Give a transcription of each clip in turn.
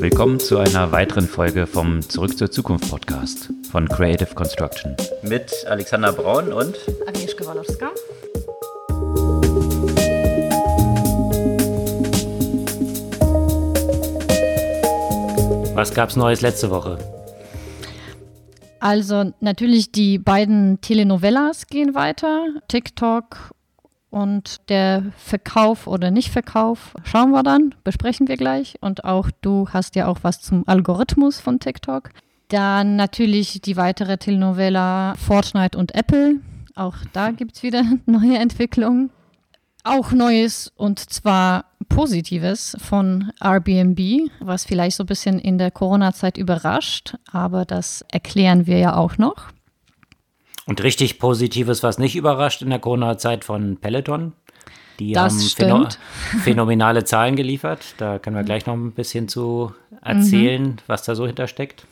Willkommen zu einer weiteren Folge vom Zurück zur Zukunft Podcast von Creative Construction. Mit Alexander Braun und Agnieszka Walowska. Was gab's Neues letzte Woche? Also natürlich die beiden Telenovelas gehen weiter. TikTok und der Verkauf oder Nicht-Verkauf schauen wir dann, besprechen wir gleich. Und auch du hast ja auch was zum Algorithmus von TikTok. Dann natürlich die weitere Telenovela Fortnite und Apple. Auch da gibt es wieder neue Entwicklungen. Auch Neues und zwar Positives von Airbnb, was vielleicht so ein bisschen in der Corona-Zeit überrascht, aber das erklären wir ja auch noch. Und richtig Positives, was nicht überrascht in der Corona-Zeit von Peloton. Die das haben phäno phänomenale Zahlen geliefert. Da können wir gleich noch ein bisschen zu erzählen, mhm. was da so hintersteckt.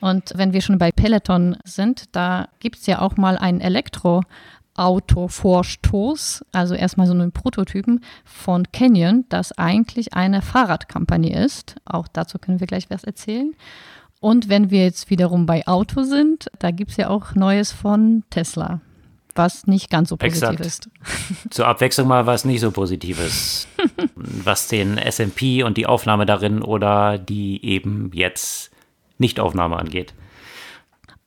Und wenn wir schon bei Peloton sind, da gibt es ja auch mal ein Elektroauto-Vorstoß, also erstmal so einen Prototypen von Canyon, das eigentlich eine Fahrradkampagne ist. Auch dazu können wir gleich was erzählen. Und wenn wir jetzt wiederum bei Auto sind, da gibt es ja auch Neues von Tesla, was nicht ganz so positiv Exakt. ist. Zur Abwechslung mal was nicht so Positives, was den SMP und die Aufnahme darin oder die eben jetzt Nichtaufnahme angeht.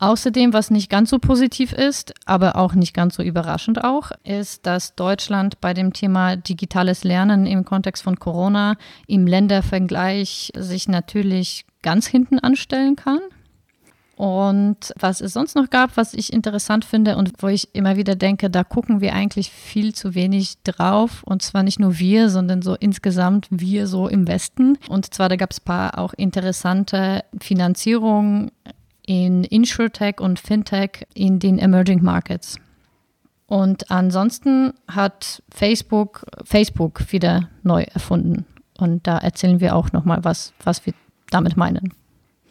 Außerdem, was nicht ganz so positiv ist, aber auch nicht ganz so überraschend auch, ist, dass Deutschland bei dem Thema digitales Lernen im Kontext von Corona im Ländervergleich sich natürlich ganz hinten anstellen kann. Und was es sonst noch gab, was ich interessant finde und wo ich immer wieder denke, da gucken wir eigentlich viel zu wenig drauf. Und zwar nicht nur wir, sondern so insgesamt wir so im Westen. Und zwar da gab es paar auch interessante Finanzierungen in Insurtech und Fintech in den Emerging Markets. Und ansonsten hat Facebook Facebook wieder neu erfunden. Und da erzählen wir auch nochmal was, was wir damit meinen.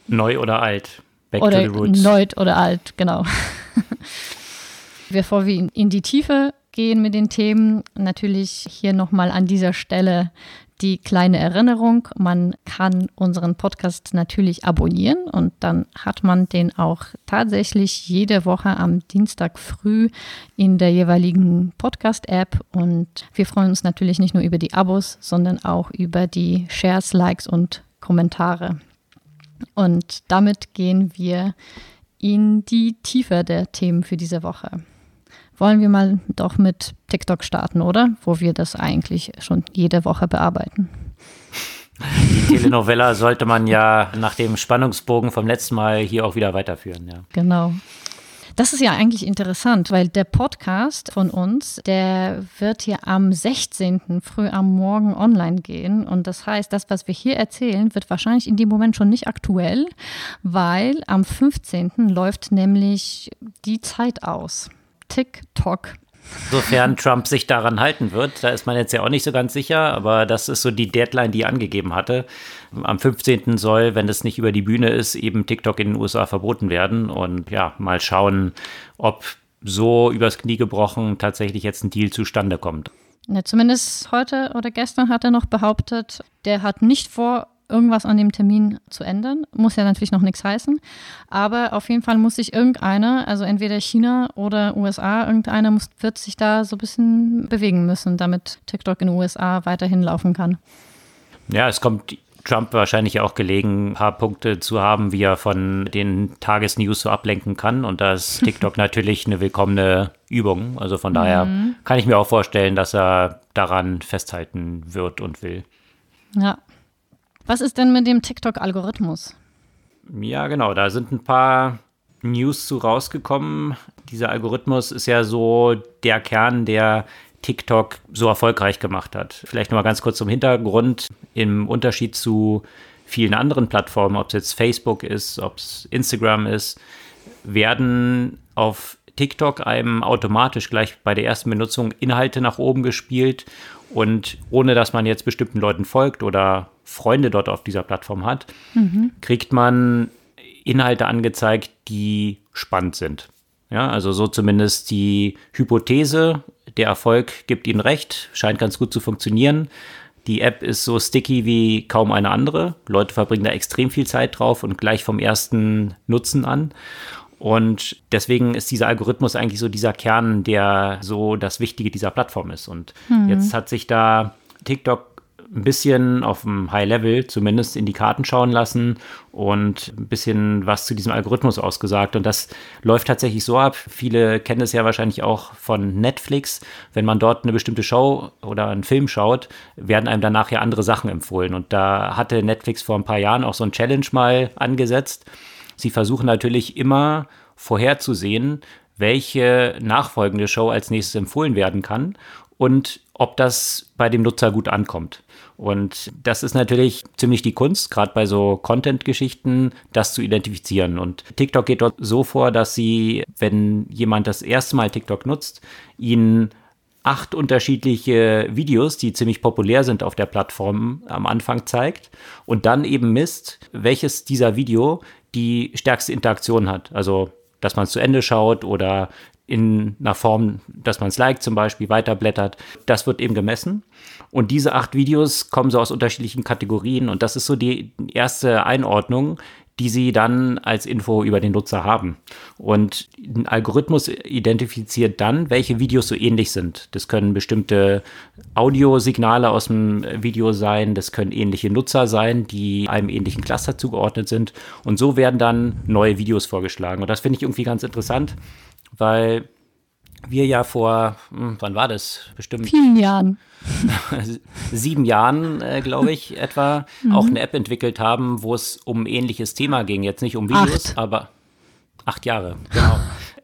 Neu oder alt? Back oder to the roots. Neu oder alt, genau. Bevor wir in die Tiefe gehen mit den Themen, natürlich hier nochmal an dieser Stelle die kleine Erinnerung. Man kann unseren Podcast natürlich abonnieren und dann hat man den auch tatsächlich jede Woche am Dienstag früh in der jeweiligen Podcast-App. Und wir freuen uns natürlich nicht nur über die Abos, sondern auch über die Shares, Likes und Kommentare. Und damit gehen wir in die Tiefe der Themen für diese Woche. Wollen wir mal doch mit TikTok starten, oder? Wo wir das eigentlich schon jede Woche bearbeiten. Die Telenovela sollte man ja nach dem Spannungsbogen vom letzten Mal hier auch wieder weiterführen. Ja. Genau. Das ist ja eigentlich interessant, weil der Podcast von uns, der wird hier am 16. früh am Morgen online gehen. Und das heißt, das, was wir hier erzählen, wird wahrscheinlich in dem Moment schon nicht aktuell, weil am 15. läuft nämlich die Zeit aus. TikTok. Sofern Trump sich daran halten wird, da ist man jetzt ja auch nicht so ganz sicher, aber das ist so die Deadline, die er angegeben hatte. Am 15. soll, wenn es nicht über die Bühne ist, eben TikTok in den USA verboten werden und ja, mal schauen, ob so übers Knie gebrochen tatsächlich jetzt ein Deal zustande kommt. Ja, zumindest heute oder gestern hat er noch behauptet, der hat nicht vor, irgendwas an dem Termin zu ändern. Muss ja natürlich noch nichts heißen. Aber auf jeden Fall muss sich irgendeiner, also entweder China oder USA, irgendeiner muss, wird sich da so ein bisschen bewegen müssen, damit TikTok in den USA weiterhin laufen kann. Ja, es kommt Trump wahrscheinlich auch gelegen, ein paar Punkte zu haben, wie er von den Tagesnews so ablenken kann. Und da ist TikTok natürlich eine willkommene Übung. Also von daher mhm. kann ich mir auch vorstellen, dass er daran festhalten wird und will. Ja, was ist denn mit dem TikTok-Algorithmus? Ja, genau, da sind ein paar News zu rausgekommen. Dieser Algorithmus ist ja so der Kern, der TikTok so erfolgreich gemacht hat. Vielleicht noch mal ganz kurz zum Hintergrund. Im Unterschied zu vielen anderen Plattformen, ob es jetzt Facebook ist, ob es Instagram ist, werden auf TikTok einem automatisch gleich bei der ersten Benutzung Inhalte nach oben gespielt und ohne dass man jetzt bestimmten Leuten folgt oder Freunde dort auf dieser Plattform hat, mhm. kriegt man Inhalte angezeigt, die spannend sind. Ja, also so zumindest die Hypothese, der Erfolg gibt ihnen recht, scheint ganz gut zu funktionieren. Die App ist so sticky wie kaum eine andere. Leute verbringen da extrem viel Zeit drauf und gleich vom ersten Nutzen an. Und deswegen ist dieser Algorithmus eigentlich so dieser Kern, der so das Wichtige dieser Plattform ist. Und mhm. jetzt hat sich da TikTok ein bisschen auf dem High-Level zumindest in die Karten schauen lassen und ein bisschen was zu diesem Algorithmus ausgesagt. Und das läuft tatsächlich so ab. Viele kennen es ja wahrscheinlich auch von Netflix. Wenn man dort eine bestimmte Show oder einen Film schaut, werden einem danach ja andere Sachen empfohlen. Und da hatte Netflix vor ein paar Jahren auch so ein Challenge mal angesetzt. Sie versuchen natürlich immer vorherzusehen, welche nachfolgende Show als nächstes empfohlen werden kann und ob das bei dem Nutzer gut ankommt. Und das ist natürlich ziemlich die Kunst, gerade bei so Content-Geschichten, das zu identifizieren. Und TikTok geht dort so vor, dass sie, wenn jemand das erste Mal TikTok nutzt, ihnen acht unterschiedliche Videos, die ziemlich populär sind auf der Plattform, am Anfang zeigt und dann eben misst, welches dieser Video die stärkste Interaktion hat. Also, dass man es zu Ende schaut oder in einer Form, dass man es liked zum Beispiel, weiterblättert. Das wird eben gemessen. Und diese acht Videos kommen so aus unterschiedlichen Kategorien und das ist so die erste Einordnung, die sie dann als Info über den Nutzer haben. Und ein Algorithmus identifiziert dann, welche Videos so ähnlich sind. Das können bestimmte Audiosignale aus dem Video sein, das können ähnliche Nutzer sein, die einem ähnlichen Cluster zugeordnet sind. Und so werden dann neue Videos vorgeschlagen. Und das finde ich irgendwie ganz interessant, weil wir ja vor, hm, wann war das? Bestimmt. Vielen Jahren. sieben Jahren, äh, glaube ich, etwa, mhm. auch eine App entwickelt haben, wo es um ein ähnliches Thema ging. Jetzt nicht um Videos, acht. aber acht Jahre, genau.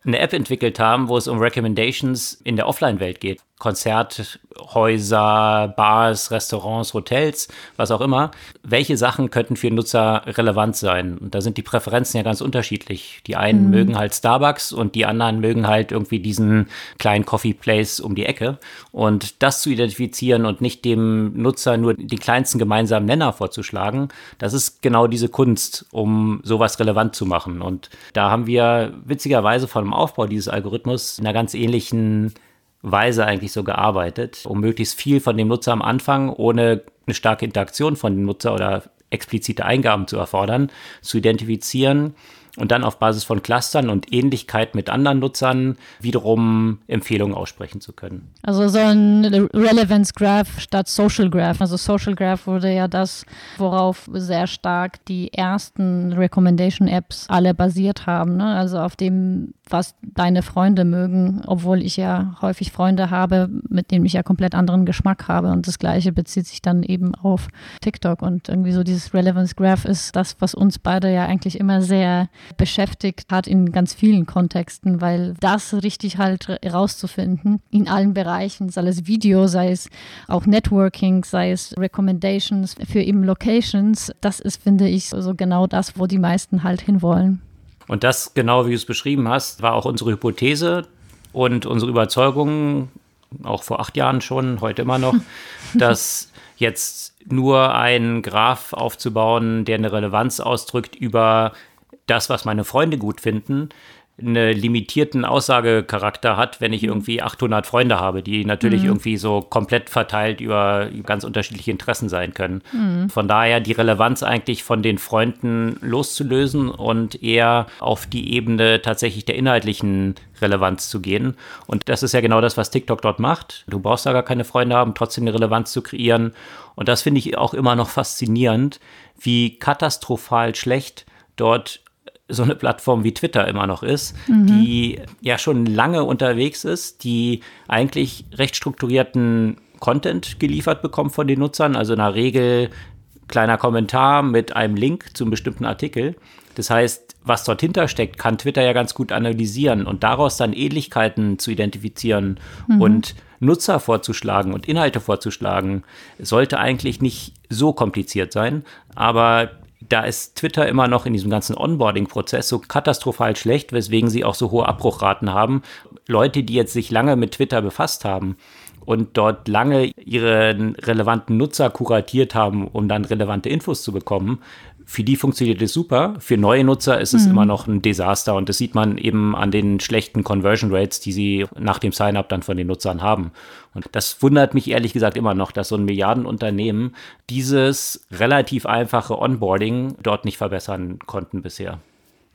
eine App entwickelt haben, wo es um Recommendations in der Offline-Welt geht. Konzerthäuser, Bars, Restaurants, Hotels, was auch immer. Welche Sachen könnten für Nutzer relevant sein? Und da sind die Präferenzen ja ganz unterschiedlich. Die einen mhm. mögen halt Starbucks und die anderen mögen halt irgendwie diesen kleinen Coffee Place um die Ecke. Und das zu identifizieren und nicht dem Nutzer nur die kleinsten gemeinsamen Nenner vorzuschlagen, das ist genau diese Kunst, um sowas relevant zu machen. Und da haben wir witzigerweise von dem Aufbau dieses Algorithmus in einer ganz ähnlichen Weise eigentlich so gearbeitet, um möglichst viel von dem Nutzer am Anfang ohne eine starke Interaktion von dem Nutzer oder explizite Eingaben zu erfordern, zu identifizieren und dann auf Basis von Clustern und Ähnlichkeit mit anderen Nutzern wiederum Empfehlungen aussprechen zu können. Also so ein Relevance Graph statt Social Graph. Also Social Graph wurde ja das, worauf sehr stark die ersten Recommendation Apps alle basiert haben. Ne? Also auf dem, was deine Freunde mögen, obwohl ich ja häufig Freunde habe, mit denen ich ja komplett anderen Geschmack habe. Und das Gleiche bezieht sich dann eben auf TikTok. Und irgendwie so dieses Relevance Graph ist das, was uns beide ja eigentlich immer sehr beschäftigt hat in ganz vielen Kontexten, weil das richtig halt herauszufinden in allen Bereichen, sei es Video, sei es auch Networking, sei es Recommendations für eben Locations, das ist, finde ich, so genau das, wo die meisten halt hinwollen. Und das, genau wie du es beschrieben hast, war auch unsere Hypothese und unsere Überzeugung, auch vor acht Jahren schon, heute immer noch, dass jetzt nur ein Graph aufzubauen, der eine Relevanz ausdrückt über das, was meine Freunde gut finden, einen limitierten Aussagecharakter hat, wenn ich irgendwie 800 Freunde habe, die natürlich mhm. irgendwie so komplett verteilt über ganz unterschiedliche Interessen sein können. Mhm. Von daher die Relevanz eigentlich von den Freunden loszulösen und eher auf die Ebene tatsächlich der inhaltlichen Relevanz zu gehen. Und das ist ja genau das, was TikTok dort macht. Du brauchst da gar keine Freunde haben, trotzdem eine Relevanz zu kreieren. Und das finde ich auch immer noch faszinierend, wie katastrophal schlecht dort so eine Plattform wie Twitter immer noch ist, mhm. die ja schon lange unterwegs ist, die eigentlich recht strukturierten Content geliefert bekommt von den Nutzern, also in der Regel kleiner Kommentar mit einem Link zum bestimmten Artikel. Das heißt, was dort hintersteckt, kann Twitter ja ganz gut analysieren und daraus dann Ähnlichkeiten zu identifizieren mhm. und Nutzer vorzuschlagen und Inhalte vorzuschlagen, sollte eigentlich nicht so kompliziert sein. Aber da ist Twitter immer noch in diesem ganzen Onboarding-Prozess so katastrophal schlecht, weswegen sie auch so hohe Abbruchraten haben. Leute, die jetzt sich lange mit Twitter befasst haben und dort lange ihre relevanten Nutzer kuratiert haben, um dann relevante Infos zu bekommen, für die funktioniert es super. Für neue Nutzer ist es mhm. immer noch ein Desaster und das sieht man eben an den schlechten Conversion Rates, die sie nach dem Sign-up dann von den Nutzern haben. Und das wundert mich ehrlich gesagt immer noch, dass so ein Milliardenunternehmen dieses relativ einfache Onboarding dort nicht verbessern konnten bisher.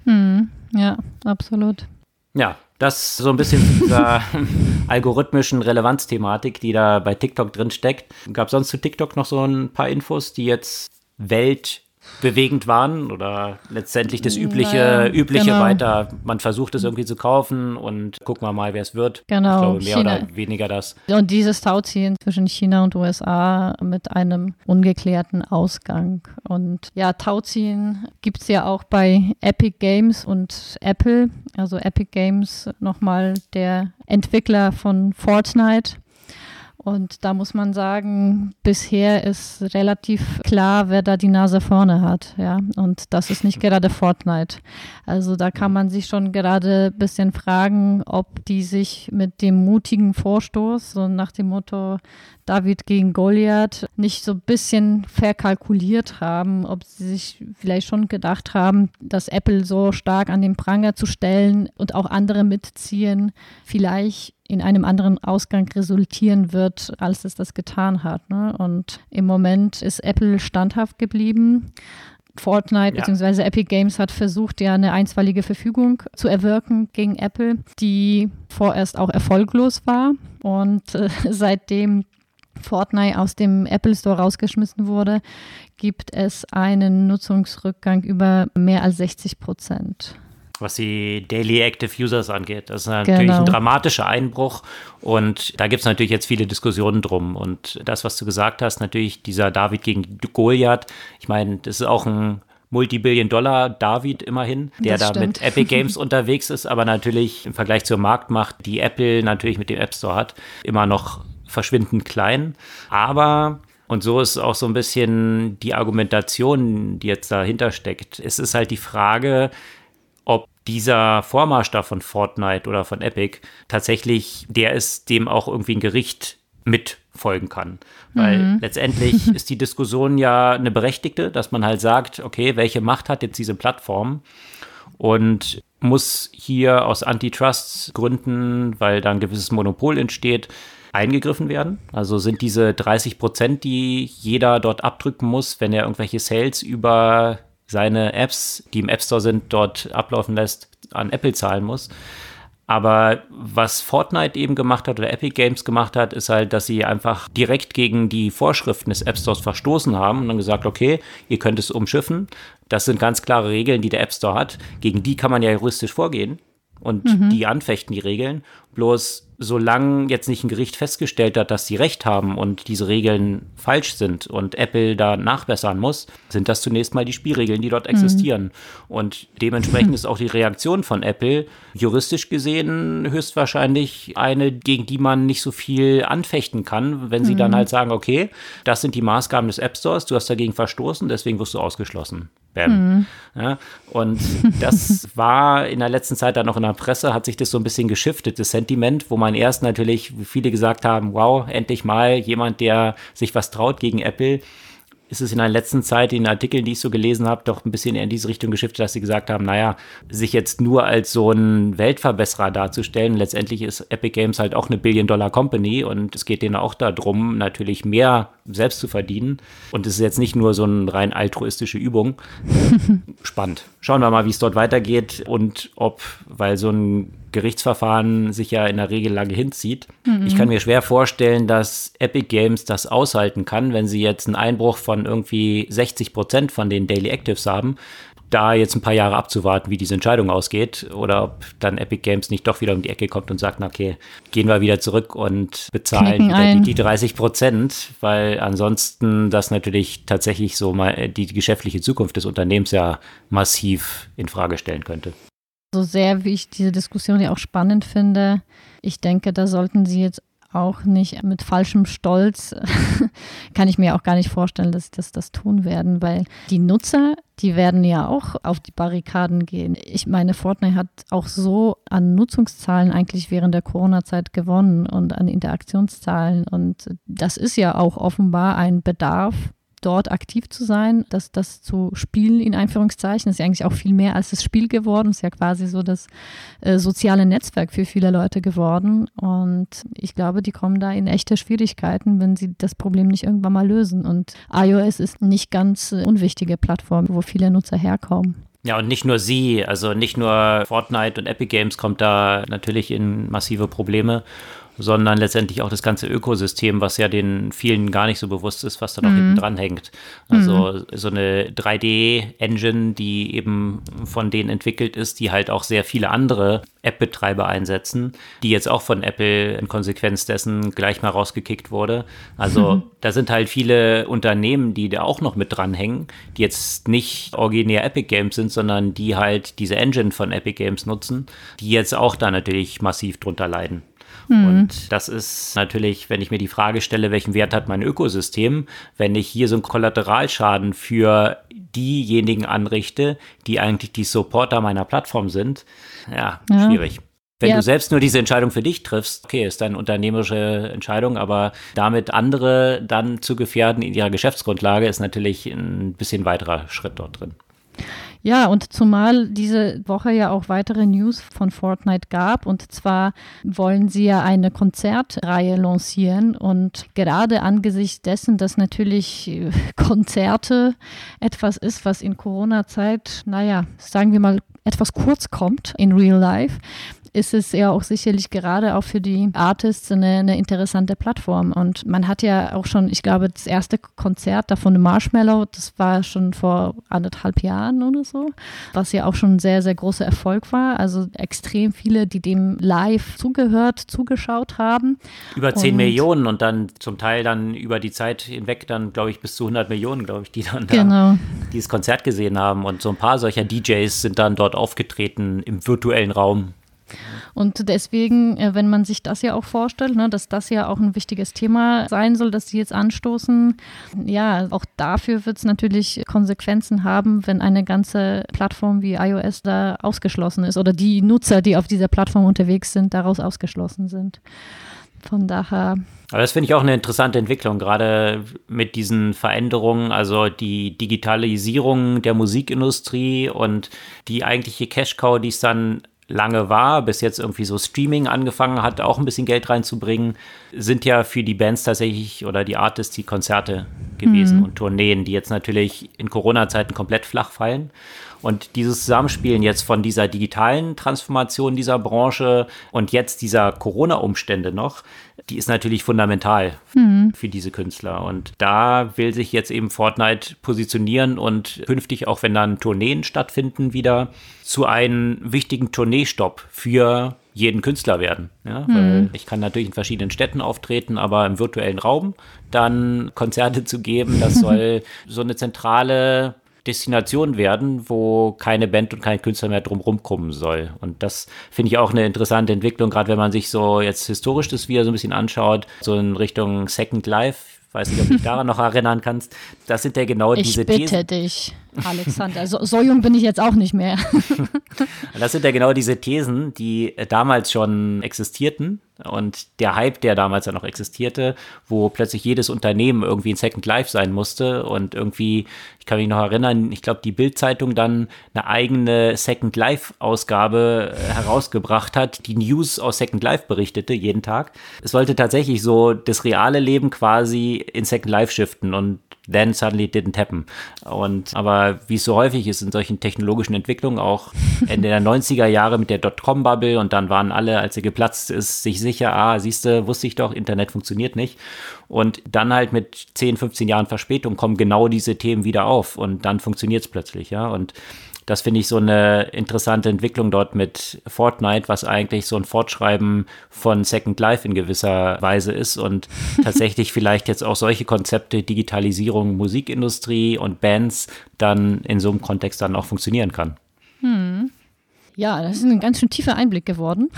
Mhm. Ja, absolut. Ja, das so ein bisschen dieser algorithmischen Relevanzthematik, die da bei TikTok drin steckt. Gab sonst zu TikTok noch so ein paar Infos, die jetzt Welt bewegend waren oder letztendlich das übliche, naja, übliche genau. weiter. Man versucht es irgendwie zu kaufen und gucken wir mal, wer es wird. Genau. Ich glaube, mehr China. oder weniger das. Und dieses Tauziehen zwischen China und USA mit einem ungeklärten Ausgang. Und ja, Tauziehen gibt es ja auch bei Epic Games und Apple. Also Epic Games nochmal der Entwickler von Fortnite und da muss man sagen, bisher ist relativ klar, wer da die Nase vorne hat. Ja, und das ist nicht gerade Fortnite. Also da kann man sich schon gerade ein bisschen fragen, ob die sich mit dem mutigen Vorstoß, so nach dem Motto David gegen Goliath, nicht so ein bisschen verkalkuliert haben, ob sie sich vielleicht schon gedacht haben, dass Apple so stark an den Pranger zu stellen und auch andere mitziehen, vielleicht in einem anderen Ausgang resultieren wird, als es das getan hat. Ne? Und im Moment ist Apple standhaft geblieben. Fortnite ja. bzw. Epic Games hat versucht, ja eine einstweilige Verfügung zu erwirken gegen Apple, die vorerst auch erfolglos war. Und äh, seitdem Fortnite aus dem Apple Store rausgeschmissen wurde, gibt es einen Nutzungsrückgang über mehr als 60 Prozent was die Daily Active Users angeht. Das ist natürlich genau. ein dramatischer Einbruch und da gibt es natürlich jetzt viele Diskussionen drum. Und das, was du gesagt hast, natürlich dieser David gegen Goliath, ich meine, das ist auch ein Multibillion-Dollar David immerhin, der das da stimmt. mit Epic Games unterwegs ist, aber natürlich im Vergleich zur Marktmacht, die Apple natürlich mit dem App Store hat, immer noch verschwindend klein. Aber und so ist auch so ein bisschen die Argumentation, die jetzt dahinter steckt. Es ist halt die Frage, dieser Vormarsch da von Fortnite oder von Epic tatsächlich der ist, dem auch irgendwie ein Gericht mitfolgen kann. Weil mhm. letztendlich ist die Diskussion ja eine berechtigte, dass man halt sagt, okay, welche Macht hat jetzt diese Plattform? Und muss hier aus Antitrust-Gründen, weil da ein gewisses Monopol entsteht, eingegriffen werden? Also sind diese 30 Prozent, die jeder dort abdrücken muss, wenn er irgendwelche Sales über seine Apps, die im App Store sind, dort ablaufen lässt, an Apple zahlen muss. Aber was Fortnite eben gemacht hat oder Epic Games gemacht hat, ist halt, dass sie einfach direkt gegen die Vorschriften des App Stores verstoßen haben und dann gesagt, okay, ihr könnt es umschiffen. Das sind ganz klare Regeln, die der App Store hat. Gegen die kann man ja juristisch vorgehen und mhm. die anfechten die Regeln. Bloß solange jetzt nicht ein Gericht festgestellt hat, dass sie recht haben und diese Regeln falsch sind und Apple da nachbessern muss, sind das zunächst mal die Spielregeln, die dort mhm. existieren. Und dementsprechend ist auch die Reaktion von Apple juristisch gesehen höchstwahrscheinlich eine, gegen die man nicht so viel anfechten kann, wenn sie mhm. dann halt sagen, okay, das sind die Maßgaben des App Stores, du hast dagegen verstoßen, deswegen wirst du ausgeschlossen. Bam. Mhm. Ja, und das war in der letzten Zeit dann noch in der Presse, hat sich das so ein bisschen geschiftet, das Sentiment, wo man erst natürlich, wie viele gesagt haben, wow, endlich mal jemand, der sich was traut gegen Apple ist es in der letzten Zeit in den Artikeln, die ich so gelesen habe, doch ein bisschen in diese Richtung geschiftet, dass sie gesagt haben, naja, sich jetzt nur als so ein Weltverbesserer darzustellen. Letztendlich ist Epic Games halt auch eine Billion-Dollar-Company und es geht denen auch darum, natürlich mehr selbst zu verdienen. Und es ist jetzt nicht nur so eine rein altruistische Übung. Spannend. Schauen wir mal, wie es dort weitergeht und ob, weil so ein Gerichtsverfahren sich ja in der Regel lange hinzieht. Mhm. Ich kann mir schwer vorstellen, dass Epic Games das aushalten kann, wenn sie jetzt einen Einbruch von irgendwie 60 Prozent von den Daily Actives haben, da jetzt ein paar Jahre abzuwarten, wie diese Entscheidung ausgeht, oder ob dann Epic Games nicht doch wieder um die Ecke kommt und sagt, okay, gehen wir wieder zurück und bezahlen die, die, 30 Prozent, weil ansonsten das natürlich tatsächlich so mal die, die geschäftliche Zukunft des Unternehmens ja massiv in Frage stellen könnte. So sehr, wie ich diese Diskussion ja auch spannend finde, ich denke, da sollten Sie jetzt auch nicht mit falschem Stolz, kann ich mir auch gar nicht vorstellen, dass sie das, das tun werden, weil die Nutzer, die werden ja auch auf die Barrikaden gehen. Ich meine, Fortnite hat auch so an Nutzungszahlen eigentlich während der Corona-Zeit gewonnen und an Interaktionszahlen. Und das ist ja auch offenbar ein Bedarf, dort aktiv zu sein, das, das zu spielen, in Einführungszeichen, ist ja eigentlich auch viel mehr als das Spiel geworden, ist ja quasi so das äh, soziale Netzwerk für viele Leute geworden. Und ich glaube, die kommen da in echte Schwierigkeiten, wenn sie das Problem nicht irgendwann mal lösen. Und iOS ist nicht ganz äh, unwichtige Plattform, wo viele Nutzer herkommen. Ja, und nicht nur sie, also nicht nur Fortnite und Epic Games kommt da natürlich in massive Probleme sondern letztendlich auch das ganze Ökosystem, was ja den vielen gar nicht so bewusst ist, was da noch mhm. hinten dran hängt. Also mhm. so eine 3D-Engine, die eben von denen entwickelt ist, die halt auch sehr viele andere App-Betreiber einsetzen, die jetzt auch von Apple in Konsequenz dessen gleich mal rausgekickt wurde. Also mhm. da sind halt viele Unternehmen, die da auch noch mit dranhängen, die jetzt nicht originär Epic Games sind, sondern die halt diese Engine von Epic Games nutzen, die jetzt auch da natürlich massiv drunter leiden. Mhm. Und das ist natürlich, wenn ich mir die Frage stelle, welchen Wert hat mein Ökosystem, wenn ich hier so einen Kollateralschaden für diejenigen anrichte, die eigentlich die Supporter meiner Plattform sind, ja, ja. schwierig. Wenn ja. du selbst nur diese Entscheidung für dich triffst, okay, ist deine unternehmerische Entscheidung, aber damit andere dann zu gefährden in ihrer Geschäftsgrundlage ist natürlich ein bisschen weiterer Schritt dort drin. Ja, und zumal diese Woche ja auch weitere News von Fortnite gab. Und zwar wollen sie ja eine Konzertreihe lancieren. Und gerade angesichts dessen, dass natürlich äh, Konzerte etwas ist, was in Corona-Zeit, naja, sagen wir mal, etwas kurz kommt in Real Life, ist es ja auch sicherlich gerade auch für die Artists eine, eine, interessante Plattform. Und man hat ja auch schon, ich glaube, das erste Konzert davon Marshmallow, das war schon vor anderthalb Jahren oder so, was ja auch schon ein sehr, sehr großer Erfolg war. Also extrem viele, die dem live zugehört, zugeschaut haben. Über 10 und Millionen und dann zum Teil dann über die Zeit hinweg dann, glaube ich, bis zu 100 Millionen, glaube ich, die dann genau. da dieses Konzert gesehen haben. Und so ein paar solcher DJs sind dann dort aufgetreten im virtuellen Raum. Und deswegen, äh, wenn man sich das ja auch vorstellt, ne, dass das ja auch ein wichtiges Thema sein soll, dass sie jetzt anstoßen, ja, auch dafür wird es natürlich Konsequenzen haben, wenn eine ganze Plattform wie iOS da ausgeschlossen ist oder die Nutzer, die auf dieser Plattform unterwegs sind, daraus ausgeschlossen sind. Von daher. Aber das finde ich auch eine interessante Entwicklung, gerade mit diesen Veränderungen, also die Digitalisierung der Musikindustrie und die eigentliche Cash-Cow, die es dann lange war, bis jetzt irgendwie so Streaming angefangen hat, auch ein bisschen Geld reinzubringen, sind ja für die Bands tatsächlich oder die Artists die Konzerte gewesen mhm. und Tourneen, die jetzt natürlich in Corona-Zeiten komplett flach fallen. Und dieses Zusammenspielen jetzt von dieser digitalen Transformation dieser Branche und jetzt dieser Corona-Umstände noch, die ist natürlich fundamental mhm. für diese Künstler. Und da will sich jetzt eben Fortnite positionieren und künftig, auch wenn dann Tourneen stattfinden, wieder zu einem wichtigen Tourneestopp für jeden Künstler werden. Ja? Mhm. Ich kann natürlich in verschiedenen Städten auftreten, aber im virtuellen Raum dann Konzerte zu geben, das soll so eine zentrale Destination werden, wo keine Band und kein Künstler mehr drumherum kommen soll. Und das finde ich auch eine interessante Entwicklung, gerade wenn man sich so jetzt historisch das wieder so ein bisschen anschaut, so in Richtung Second Life. Weiß nicht, ob du dich daran noch erinnern kannst. Das sind ja genau ich diese Thesen. Ich bitte dich. Alexander. So, so, jung bin ich jetzt auch nicht mehr. das sind ja genau diese Thesen, die damals schon existierten und der Hype, der damals ja noch existierte, wo plötzlich jedes Unternehmen irgendwie ein Second Life sein musste und irgendwie, ich kann mich noch erinnern, ich glaube, die Bild-Zeitung dann eine eigene Second Life-Ausgabe äh, herausgebracht hat, die News aus Second Life berichtete jeden Tag. Es wollte tatsächlich so das reale Leben quasi in Second Life shiften und then suddenly didn't happen. Und aber wie es so häufig ist in solchen technologischen Entwicklungen, auch Ende der 90er Jahre mit der Dotcom-Bubble und dann waren alle, als sie geplatzt ist, sich sicher, ah, siehst du, wusste ich doch, Internet funktioniert nicht. Und dann halt mit 10, 15 Jahren Verspätung kommen genau diese Themen wieder auf und dann funktioniert es plötzlich, ja. Und das finde ich so eine interessante Entwicklung dort mit Fortnite, was eigentlich so ein Fortschreiben von Second Life in gewisser Weise ist und tatsächlich vielleicht jetzt auch solche Konzepte, Digitalisierung, Musikindustrie und Bands dann in so einem Kontext dann auch funktionieren kann. Hm. Ja, das ist ein ganz schön tiefer Einblick geworden.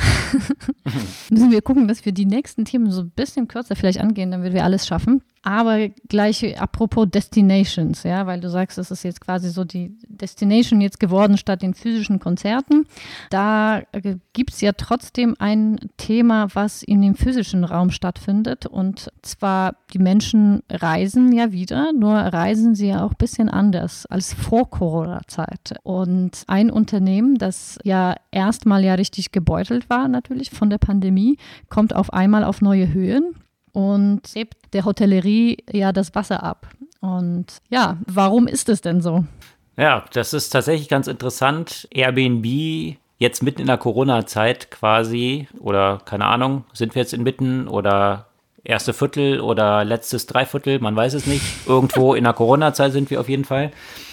Müssen wir gucken, dass wir die nächsten Themen so ein bisschen kürzer vielleicht angehen, damit wir alles schaffen. Aber gleich apropos Destinations, ja, weil du sagst, es ist jetzt quasi so die Destination jetzt geworden statt den physischen Konzerten. Da äh, gibt es ja trotzdem ein Thema, was in dem physischen Raum stattfindet. Und zwar, die Menschen reisen ja wieder, nur reisen sie ja auch ein bisschen anders als vor Corona-Zeit. Und ein Unternehmen, das ja erstmal ja richtig gebeutelt war, natürlich von der Pandemie, kommt auf einmal auf neue Höhen und hebt der Hotellerie ja das Wasser ab. Und ja, warum ist es denn so? Ja, das ist tatsächlich ganz interessant. Airbnb jetzt mitten in der Corona-Zeit quasi, oder keine Ahnung, sind wir jetzt inmitten oder erste Viertel oder letztes Dreiviertel, man weiß es nicht. Irgendwo in der Corona-Zeit sind wir auf jeden Fall.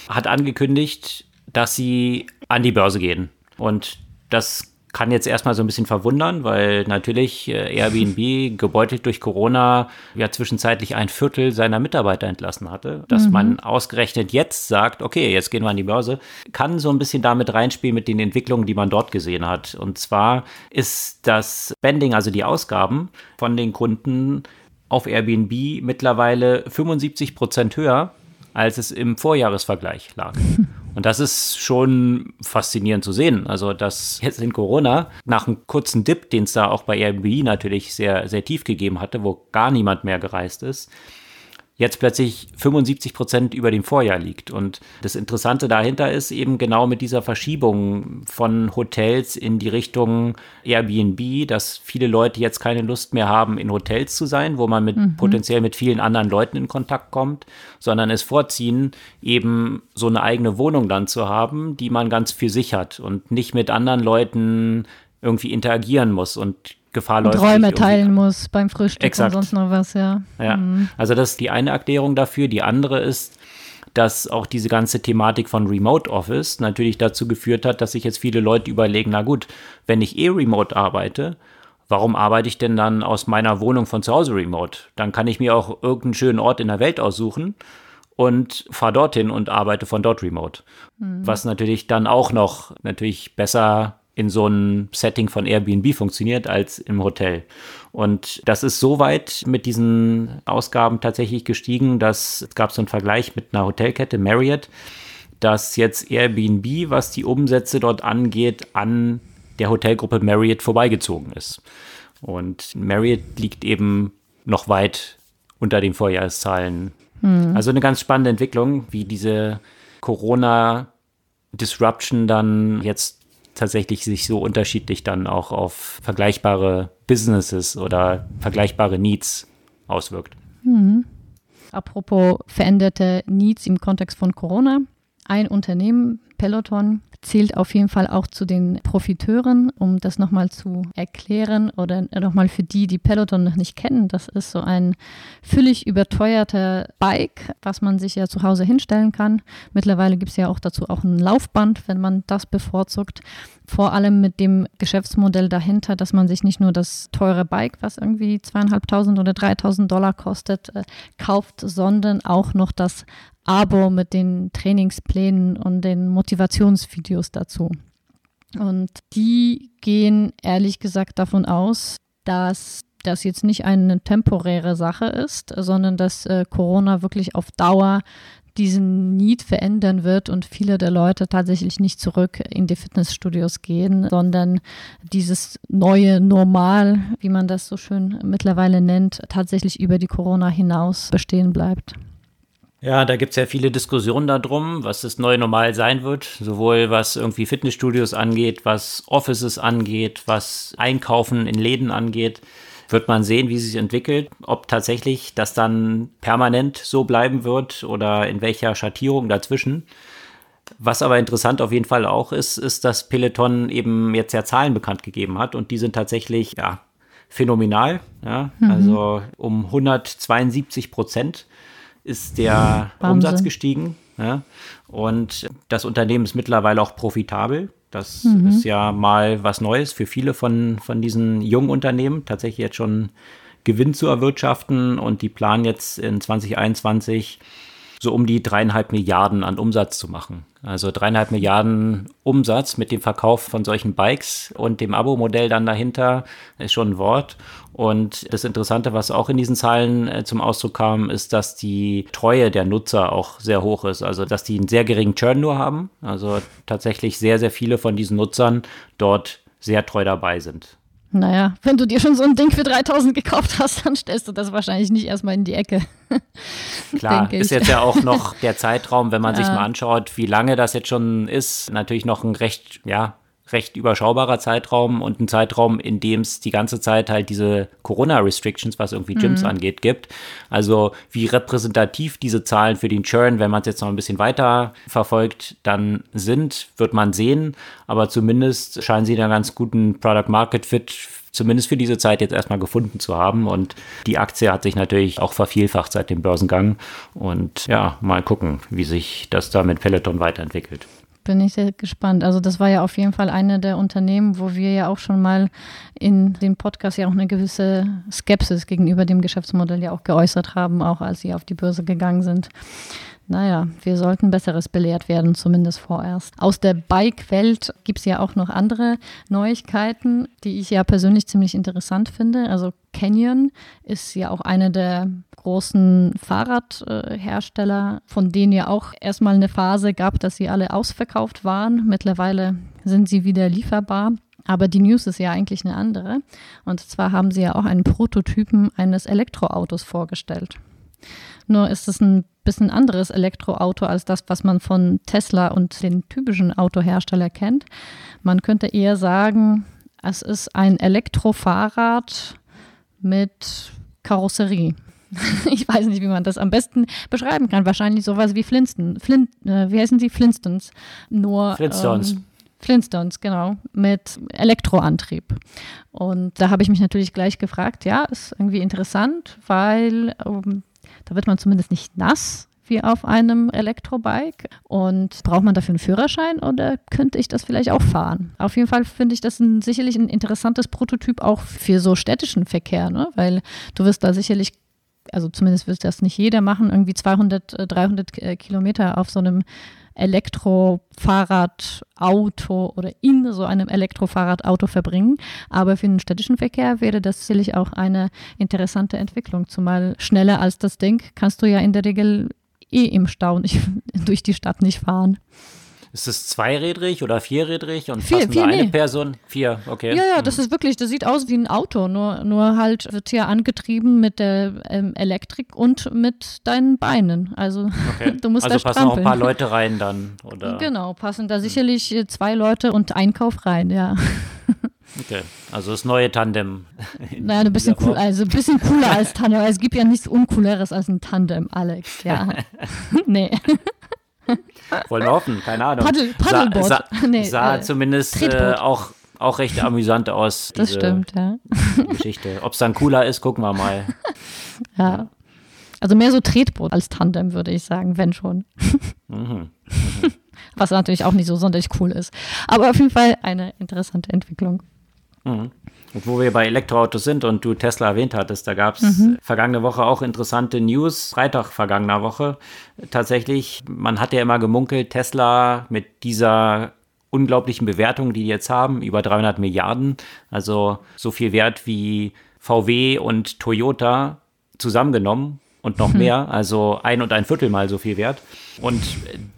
Hat angekündigt, dass sie an die Börse gehen. Und das kann jetzt erstmal so ein bisschen verwundern, weil natürlich äh, Airbnb gebeutelt durch Corona ja zwischenzeitlich ein Viertel seiner Mitarbeiter entlassen hatte. Dass mhm. man ausgerechnet jetzt sagt, okay, jetzt gehen wir an die Börse, kann so ein bisschen damit reinspielen mit den Entwicklungen, die man dort gesehen hat. Und zwar ist das Spending, also die Ausgaben von den Kunden auf Airbnb mittlerweile 75 Prozent höher, als es im Vorjahresvergleich lag. Und das ist schon faszinierend zu sehen. Also, dass jetzt in Corona, nach einem kurzen Dip, den es da auch bei Airbnb natürlich sehr, sehr tief gegeben hatte, wo gar niemand mehr gereist ist, jetzt plötzlich 75 Prozent über dem Vorjahr liegt. Und das Interessante dahinter ist eben genau mit dieser Verschiebung von Hotels in die Richtung Airbnb, dass viele Leute jetzt keine Lust mehr haben, in Hotels zu sein, wo man mit mhm. potenziell mit vielen anderen Leuten in Kontakt kommt, sondern es vorziehen, eben so eine eigene Wohnung dann zu haben, die man ganz für sich hat und nicht mit anderen Leuten irgendwie interagieren muss und Gefahr läuft. Räume teilen muss beim Frühstück Exakt. und sonst noch was, ja. Ja, mhm. also das ist die eine Erklärung dafür. Die andere ist, dass auch diese ganze Thematik von Remote Office natürlich dazu geführt hat, dass sich jetzt viele Leute überlegen, na gut, wenn ich eh remote arbeite, warum arbeite ich denn dann aus meiner Wohnung von zu Hause remote? Dann kann ich mir auch irgendeinen schönen Ort in der Welt aussuchen und fahre dorthin und arbeite von dort remote. Mhm. Was natürlich dann auch noch natürlich besser in so einem Setting von Airbnb funktioniert als im Hotel. Und das ist so weit mit diesen Ausgaben tatsächlich gestiegen, dass es gab so einen Vergleich mit einer Hotelkette Marriott, dass jetzt Airbnb, was die Umsätze dort angeht, an der Hotelgruppe Marriott vorbeigezogen ist. Und Marriott liegt eben noch weit unter den Vorjahreszahlen. Mhm. Also eine ganz spannende Entwicklung, wie diese Corona-Disruption dann jetzt tatsächlich sich so unterschiedlich dann auch auf vergleichbare Businesses oder vergleichbare Needs auswirkt. Mhm. Apropos veränderte Needs im Kontext von Corona. Ein Unternehmen, Peloton, zählt auf jeden Fall auch zu den Profiteuren, um das nochmal zu erklären oder nochmal für die, die Peloton noch nicht kennen. Das ist so ein völlig überteuerter Bike, was man sich ja zu Hause hinstellen kann. Mittlerweile gibt es ja auch dazu auch ein Laufband, wenn man das bevorzugt. Vor allem mit dem Geschäftsmodell dahinter, dass man sich nicht nur das teure Bike, was irgendwie zweieinhalbtausend oder dreitausend Dollar kostet, äh, kauft, sondern auch noch das Abo mit den Trainingsplänen und den Motivationsvideos dazu. Und die gehen ehrlich gesagt davon aus, dass das jetzt nicht eine temporäre Sache ist, sondern dass äh, Corona wirklich auf Dauer diesen Need verändern wird und viele der Leute tatsächlich nicht zurück in die Fitnessstudios gehen, sondern dieses neue Normal, wie man das so schön mittlerweile nennt, tatsächlich über die Corona hinaus bestehen bleibt. Ja, da gibt es ja viele Diskussionen darum, was das neue Normal sein wird, sowohl was irgendwie Fitnessstudios angeht, was Offices angeht, was Einkaufen in Läden angeht. Wird man sehen, wie sich entwickelt, ob tatsächlich das dann permanent so bleiben wird oder in welcher Schattierung dazwischen. Was aber interessant auf jeden Fall auch ist, ist, dass Peloton eben jetzt ja Zahlen bekannt gegeben hat und die sind tatsächlich ja, phänomenal. Ja? Mhm. Also um 172 Prozent ist der Wahnsinn. Umsatz gestiegen. Ja? Und das Unternehmen ist mittlerweile auch profitabel. Das mhm. ist ja mal was Neues für viele von, von diesen jungen Unternehmen, tatsächlich jetzt schon Gewinn zu erwirtschaften. Und die planen jetzt in 2021 so um die dreieinhalb Milliarden an Umsatz zu machen. Also dreieinhalb Milliarden Umsatz mit dem Verkauf von solchen Bikes und dem Abo-Modell dann dahinter ist schon ein Wort. Und das Interessante, was auch in diesen Zahlen äh, zum Ausdruck kam, ist, dass die Treue der Nutzer auch sehr hoch ist. Also, dass die einen sehr geringen Churn nur haben. Also tatsächlich sehr, sehr viele von diesen Nutzern dort sehr treu dabei sind. Naja, wenn du dir schon so ein Ding für 3000 gekauft hast, dann stellst du das wahrscheinlich nicht erstmal in die Ecke. Klar, ist jetzt ja auch noch der Zeitraum, wenn man sich mal anschaut, wie lange das jetzt schon ist, natürlich noch ein recht, ja, recht überschaubarer Zeitraum und ein Zeitraum, in dem es die ganze Zeit halt diese Corona-Restrictions, was irgendwie Gyms mhm. angeht, gibt. Also wie repräsentativ diese Zahlen für den Churn, wenn man es jetzt noch ein bisschen weiter verfolgt, dann sind, wird man sehen. Aber zumindest scheinen sie einen ganz guten Product Market Fit zumindest für diese Zeit jetzt erstmal gefunden zu haben. Und die Aktie hat sich natürlich auch vervielfacht seit dem Börsengang. Und ja, mal gucken, wie sich das da mit Peloton weiterentwickelt bin ich sehr gespannt. Also das war ja auf jeden Fall eine der Unternehmen, wo wir ja auch schon mal in dem Podcast ja auch eine gewisse Skepsis gegenüber dem Geschäftsmodell ja auch geäußert haben, auch als sie auf die Börse gegangen sind. Naja, wir sollten Besseres belehrt werden, zumindest vorerst. Aus der Bike-Welt gibt es ja auch noch andere Neuigkeiten, die ich ja persönlich ziemlich interessant finde. Also Canyon ist ja auch eine der großen Fahrradhersteller, von denen ja auch erstmal eine Phase gab, dass sie alle ausverkauft waren. Mittlerweile sind sie wieder lieferbar. Aber die News ist ja eigentlich eine andere. Und zwar haben sie ja auch einen Prototypen eines Elektroautos vorgestellt. Nur ist es ein bisschen anderes Elektroauto als das, was man von Tesla und den typischen Autohersteller kennt. Man könnte eher sagen, es ist ein Elektrofahrrad mit Karosserie. ich weiß nicht, wie man das am besten beschreiben kann. Wahrscheinlich sowas wie Flintstones. Flint, äh, wie heißen sie? Flintstones. Nur. Flintstones. Ähm, Flintstones, genau, mit Elektroantrieb. Und da habe ich mich natürlich gleich gefragt, ja, ist irgendwie interessant, weil ähm, da wird man zumindest nicht nass wie auf einem Elektrobike. Und braucht man dafür einen Führerschein oder könnte ich das vielleicht auch fahren? Auf jeden Fall finde ich das ein, sicherlich ein interessantes Prototyp auch für so städtischen Verkehr, ne? weil du wirst da sicherlich also zumindest wird das nicht jeder machen, irgendwie 200, 300 äh, äh, Kilometer auf so einem Elektrofahrradauto oder in so einem Elektrofahrradauto verbringen. Aber für den städtischen Verkehr wäre das sicherlich auch eine interessante Entwicklung. Zumal schneller als das Ding kannst du ja in der Regel eh im Stau nicht, durch die Stadt nicht fahren. Ist es zweirädrig oder vierrädrig und vier, passen vier, nur eine nee. Person? Vier, okay. Ja, ja, das hm. ist wirklich, das sieht aus wie ein Auto, nur, nur halt wird hier angetrieben mit der ähm, Elektrik und mit deinen Beinen. Also okay. du musst also da passen auch ein paar Leute rein dann, oder? Genau, passen da sicherlich hm. zwei Leute und Einkauf rein, ja. Okay, also das neue Tandem. Naja, ein bisschen cool, also ein bisschen cooler als Tandem, es gibt ja nichts Uncooleres als ein Tandem, Alex, ja. nee. Wollen wir hoffen, keine Ahnung. Paddel, Paddleboard. Sah, sah, nee, sah äh, zumindest äh, auch, auch recht amüsant aus. Das stimmt, ja. Geschichte. Ob es dann cooler ist, gucken wir mal. Ja. Also mehr so Tretboot als Tandem, würde ich sagen, wenn schon. Mhm. Mhm. Was natürlich auch nicht so sonderlich cool ist. Aber auf jeden Fall eine interessante Entwicklung. Mhm. Und wo wir bei Elektroautos sind und du Tesla erwähnt hattest, da gab es mhm. vergangene Woche auch interessante News, Freitag vergangener Woche. Tatsächlich, man hat ja immer gemunkelt, Tesla mit dieser unglaublichen Bewertung, die die jetzt haben, über 300 Milliarden, also so viel Wert wie VW und Toyota zusammengenommen und noch hm. mehr, also ein und ein Viertel mal so viel wert. Und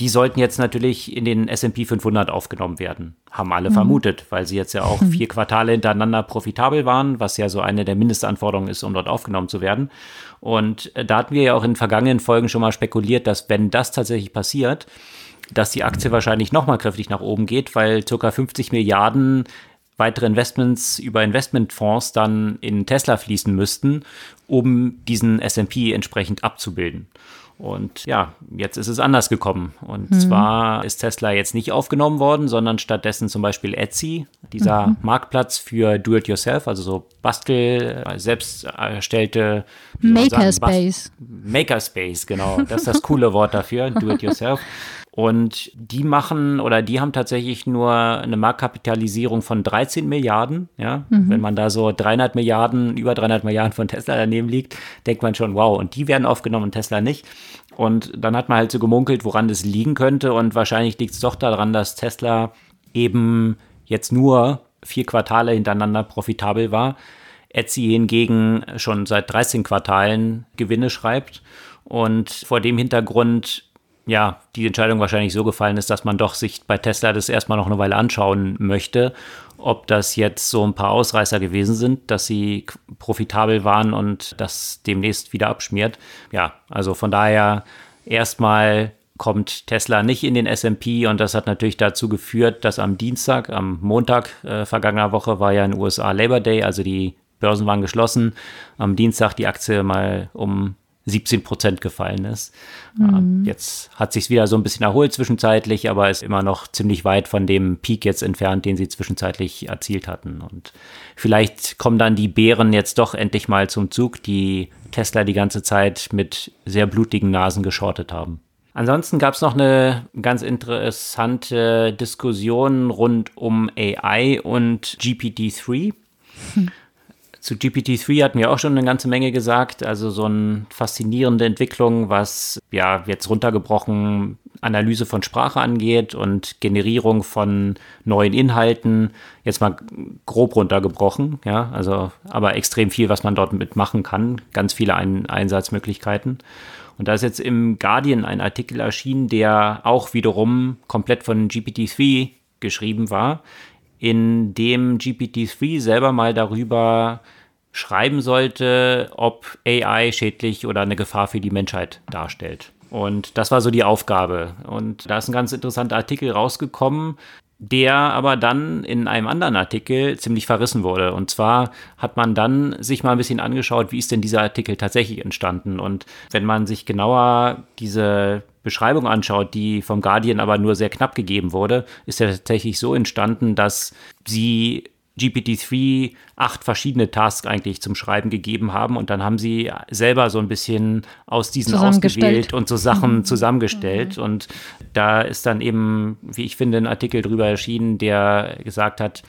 die sollten jetzt natürlich in den S&P 500 aufgenommen werden, haben alle mhm. vermutet, weil sie jetzt ja auch vier Quartale hintereinander profitabel waren, was ja so eine der Mindestanforderungen ist, um dort aufgenommen zu werden. Und da hatten wir ja auch in vergangenen Folgen schon mal spekuliert, dass wenn das tatsächlich passiert, dass die Aktie wahrscheinlich nochmal kräftig nach oben geht, weil ca. 50 Milliarden weitere Investments über Investmentfonds dann in Tesla fließen müssten, um diesen SP entsprechend abzubilden. Und ja, jetzt ist es anders gekommen. Und mhm. zwar ist Tesla jetzt nicht aufgenommen worden, sondern stattdessen zum Beispiel Etsy, dieser mhm. Marktplatz für Do-it-yourself, also so Bastel, selbst erstellte Makerspace. Makerspace, genau. Das ist das coole Wort dafür, Do-it-yourself. Und die machen oder die haben tatsächlich nur eine Marktkapitalisierung von 13 Milliarden. Ja, mhm. wenn man da so 300 Milliarden, über 300 Milliarden von Tesla daneben liegt, denkt man schon, wow, und die werden aufgenommen und Tesla nicht. Und dann hat man halt so gemunkelt, woran das liegen könnte. Und wahrscheinlich liegt es doch daran, dass Tesla eben jetzt nur vier Quartale hintereinander profitabel war. Etsy hingegen schon seit 13 Quartalen Gewinne schreibt. Und vor dem Hintergrund ja, die Entscheidung wahrscheinlich so gefallen ist, dass man doch sich bei Tesla das erstmal noch eine Weile anschauen möchte, ob das jetzt so ein paar Ausreißer gewesen sind, dass sie profitabel waren und das demnächst wieder abschmiert. Ja, also von daher erstmal kommt Tesla nicht in den SP und das hat natürlich dazu geführt, dass am Dienstag, am Montag äh, vergangener Woche war ja in den USA Labor Day, also die Börsen waren geschlossen, am Dienstag die Aktie mal um 17 Prozent gefallen ist. Mhm. Jetzt hat sich wieder so ein bisschen erholt zwischenzeitlich, aber ist immer noch ziemlich weit von dem Peak jetzt entfernt, den sie zwischenzeitlich erzielt hatten. Und vielleicht kommen dann die Bären jetzt doch endlich mal zum Zug, die Tesla die ganze Zeit mit sehr blutigen Nasen geschortet haben. Ansonsten gab es noch eine ganz interessante Diskussion rund um AI und GPT-3. Hm. Zu GPT-3 hatten wir auch schon eine ganze Menge gesagt. Also so eine faszinierende Entwicklung, was ja jetzt runtergebrochen Analyse von Sprache angeht und Generierung von neuen Inhalten. Jetzt mal grob runtergebrochen, ja. Also, aber extrem viel, was man dort mitmachen kann. Ganz viele Ein Einsatzmöglichkeiten. Und da ist jetzt im Guardian ein Artikel erschienen, der auch wiederum komplett von GPT-3 geschrieben war, in dem GPT-3 selber mal darüber schreiben sollte, ob AI schädlich oder eine Gefahr für die Menschheit darstellt. Und das war so die Aufgabe. Und da ist ein ganz interessanter Artikel rausgekommen, der aber dann in einem anderen Artikel ziemlich verrissen wurde. Und zwar hat man dann sich mal ein bisschen angeschaut, wie ist denn dieser Artikel tatsächlich entstanden. Und wenn man sich genauer diese Beschreibung anschaut, die vom Guardian aber nur sehr knapp gegeben wurde, ist er tatsächlich so entstanden, dass sie GPT-3 acht verschiedene Tasks eigentlich zum Schreiben gegeben haben und dann haben sie selber so ein bisschen aus diesen ausgewählt und so Sachen mhm. zusammengestellt mhm. und da ist dann eben, wie ich finde, ein Artikel drüber erschienen, der gesagt hat,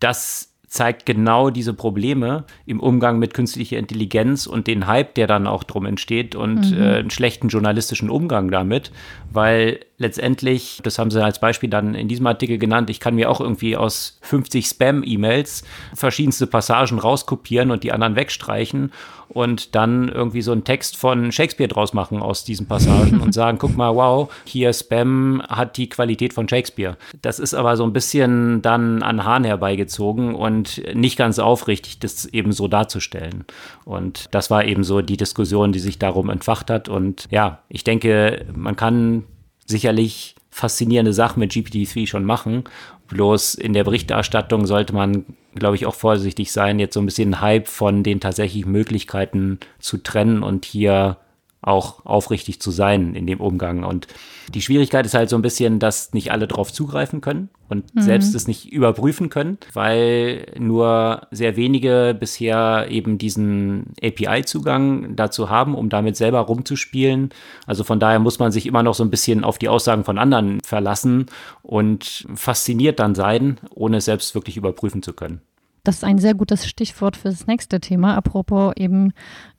dass zeigt genau diese Probleme im Umgang mit künstlicher Intelligenz und den Hype, der dann auch drum entsteht und mhm. äh, einen schlechten journalistischen Umgang damit, weil letztendlich, das haben sie als Beispiel dann in diesem Artikel genannt, ich kann mir auch irgendwie aus 50 Spam-E-Mails verschiedenste Passagen rauskopieren und die anderen wegstreichen und dann irgendwie so einen Text von Shakespeare draus machen aus diesen Passagen und sagen, guck mal, wow, hier Spam hat die Qualität von Shakespeare. Das ist aber so ein bisschen dann an Hahn herbeigezogen und nicht ganz aufrichtig, das eben so darzustellen. Und das war eben so die Diskussion, die sich darum entfacht hat. Und ja, ich denke, man kann sicherlich faszinierende Sachen mit GPT-3 schon machen. Bloß in der Berichterstattung sollte man, glaube ich, auch vorsichtig sein, jetzt so ein bisschen Hype von den tatsächlichen Möglichkeiten zu trennen und hier auch aufrichtig zu sein in dem Umgang. Und die Schwierigkeit ist halt so ein bisschen, dass nicht alle drauf zugreifen können und mhm. selbst es nicht überprüfen können, weil nur sehr wenige bisher eben diesen API-Zugang dazu haben, um damit selber rumzuspielen. Also von daher muss man sich immer noch so ein bisschen auf die Aussagen von anderen verlassen und fasziniert dann sein, ohne es selbst wirklich überprüfen zu können. Das ist ein sehr gutes Stichwort für das nächste Thema, apropos eben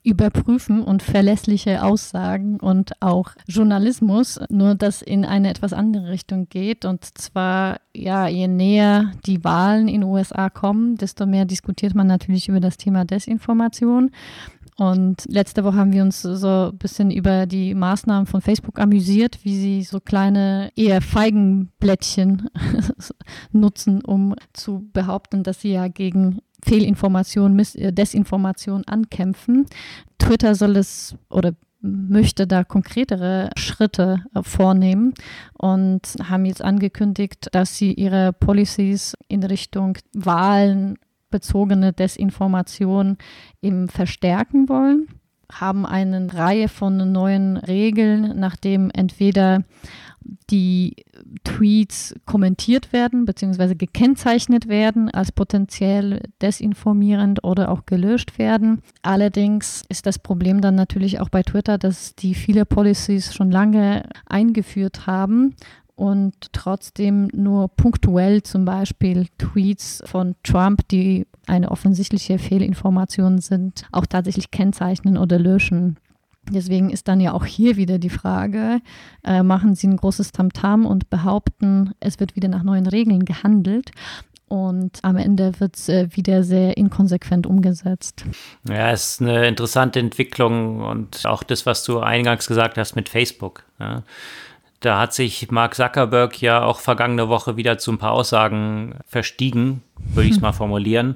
überprüfen und verlässliche Aussagen und auch Journalismus, nur dass in eine etwas andere Richtung geht. Und zwar, ja, je näher die Wahlen in den USA kommen, desto mehr diskutiert man natürlich über das Thema Desinformation. Und letzte Woche haben wir uns so ein bisschen über die Maßnahmen von Facebook amüsiert, wie sie so kleine, eher Feigenblättchen nutzen, um zu behaupten, dass sie ja gegen Fehlinformation, äh, Desinformation ankämpfen. Twitter soll es oder möchte da konkretere Schritte äh, vornehmen und haben jetzt angekündigt, dass sie ihre Policies in Richtung Wahlen bezogene Desinformation eben verstärken wollen. haben eine Reihe von neuen Regeln, nachdem entweder die Tweets kommentiert werden bzw. gekennzeichnet werden als potenziell desinformierend oder auch gelöscht werden. Allerdings ist das Problem dann natürlich auch bei Twitter, dass die viele Policies schon lange eingeführt haben und trotzdem nur punktuell zum Beispiel Tweets von Trump, die eine offensichtliche Fehlinformation sind, auch tatsächlich kennzeichnen oder löschen. Deswegen ist dann ja auch hier wieder die Frage, äh, machen Sie ein großes Tamtam -Tam und behaupten, es wird wieder nach neuen Regeln gehandelt und am Ende wird es äh, wieder sehr inkonsequent umgesetzt. Ja, es ist eine interessante Entwicklung und auch das, was du eingangs gesagt hast mit Facebook. Ja. Da hat sich Mark Zuckerberg ja auch vergangene Woche wieder zu ein paar Aussagen verstiegen, würde ich es mal formulieren,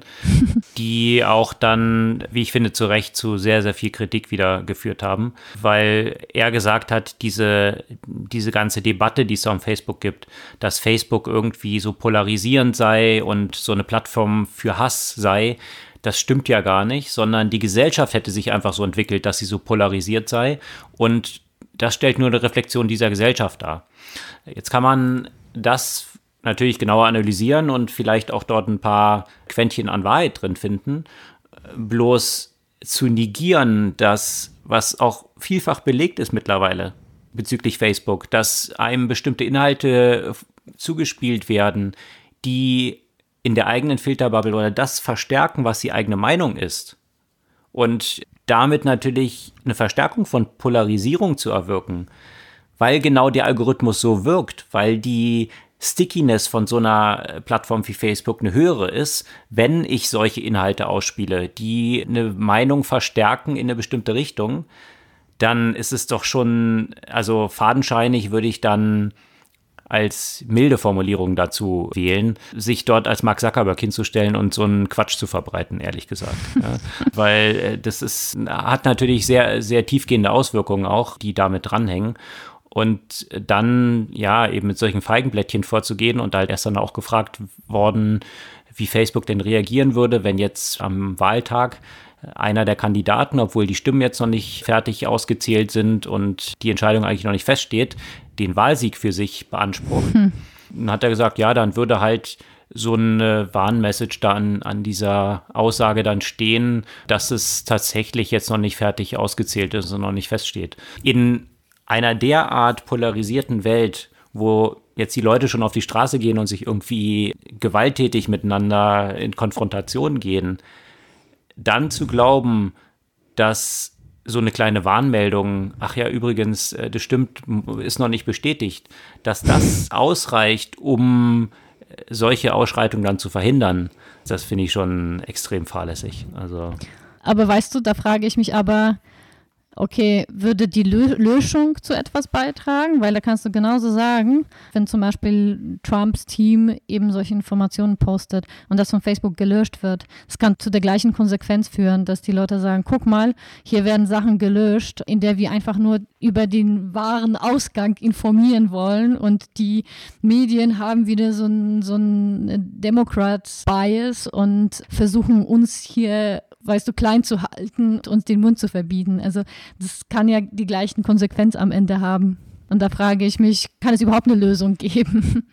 die auch dann, wie ich finde, zu Recht zu sehr, sehr viel Kritik wieder geführt haben, weil er gesagt hat, diese, diese ganze Debatte, die es auf Facebook gibt, dass Facebook irgendwie so polarisierend sei und so eine Plattform für Hass sei, das stimmt ja gar nicht, sondern die Gesellschaft hätte sich einfach so entwickelt, dass sie so polarisiert sei und das stellt nur eine Reflexion dieser Gesellschaft dar. Jetzt kann man das natürlich genauer analysieren und vielleicht auch dort ein paar Quäntchen an Wahrheit drin finden. Bloß zu negieren, dass, was auch vielfach belegt ist mittlerweile bezüglich Facebook, dass einem bestimmte Inhalte zugespielt werden, die in der eigenen Filterbubble oder das verstärken, was die eigene Meinung ist. Und damit natürlich eine Verstärkung von Polarisierung zu erwirken, weil genau der Algorithmus so wirkt, weil die Stickiness von so einer Plattform wie Facebook eine höhere ist, wenn ich solche Inhalte ausspiele, die eine Meinung verstärken in eine bestimmte Richtung, dann ist es doch schon, also fadenscheinig würde ich dann als milde Formulierung dazu wählen, sich dort als Mark Zuckerberg hinzustellen und so einen Quatsch zu verbreiten, ehrlich gesagt. ja. Weil äh, das ist, hat natürlich sehr, sehr tiefgehende Auswirkungen auch, die damit dranhängen. Und dann, ja, eben mit solchen Feigenblättchen vorzugehen und halt erst dann auch gefragt worden, wie Facebook denn reagieren würde, wenn jetzt am Wahltag einer der Kandidaten, obwohl die Stimmen jetzt noch nicht fertig ausgezählt sind und die Entscheidung eigentlich noch nicht feststeht, den Wahlsieg für sich beansprucht. Hm. Dann hat er gesagt, ja, dann würde halt so eine Warnmessage dann an dieser Aussage dann stehen, dass es tatsächlich jetzt noch nicht fertig ausgezählt ist und noch nicht feststeht. In einer derart polarisierten Welt, wo jetzt die Leute schon auf die Straße gehen und sich irgendwie gewalttätig miteinander in Konfrontation gehen, dann zu glauben, dass so eine kleine Warnmeldung, ach ja, übrigens, äh, das stimmt, ist noch nicht bestätigt, dass das ausreicht, um äh, solche Ausschreitungen dann zu verhindern, das finde ich schon extrem fahrlässig. Also. Aber weißt du, da frage ich mich aber, okay, würde die Löschung zu etwas beitragen? Weil da kannst du genauso sagen, wenn zum Beispiel Trumps Team eben solche Informationen postet und das von Facebook gelöscht wird, es kann zu der gleichen Konsequenz führen, dass die Leute sagen, guck mal, hier werden Sachen gelöscht, in der wir einfach nur über den wahren Ausgang informieren wollen und die Medien haben wieder so ein, so ein Democrats-Bias und versuchen uns hier weißt du, klein zu halten und uns den Mund zu verbieten. Also das kann ja die gleichen Konsequenzen am Ende haben. Und da frage ich mich, kann es überhaupt eine Lösung geben?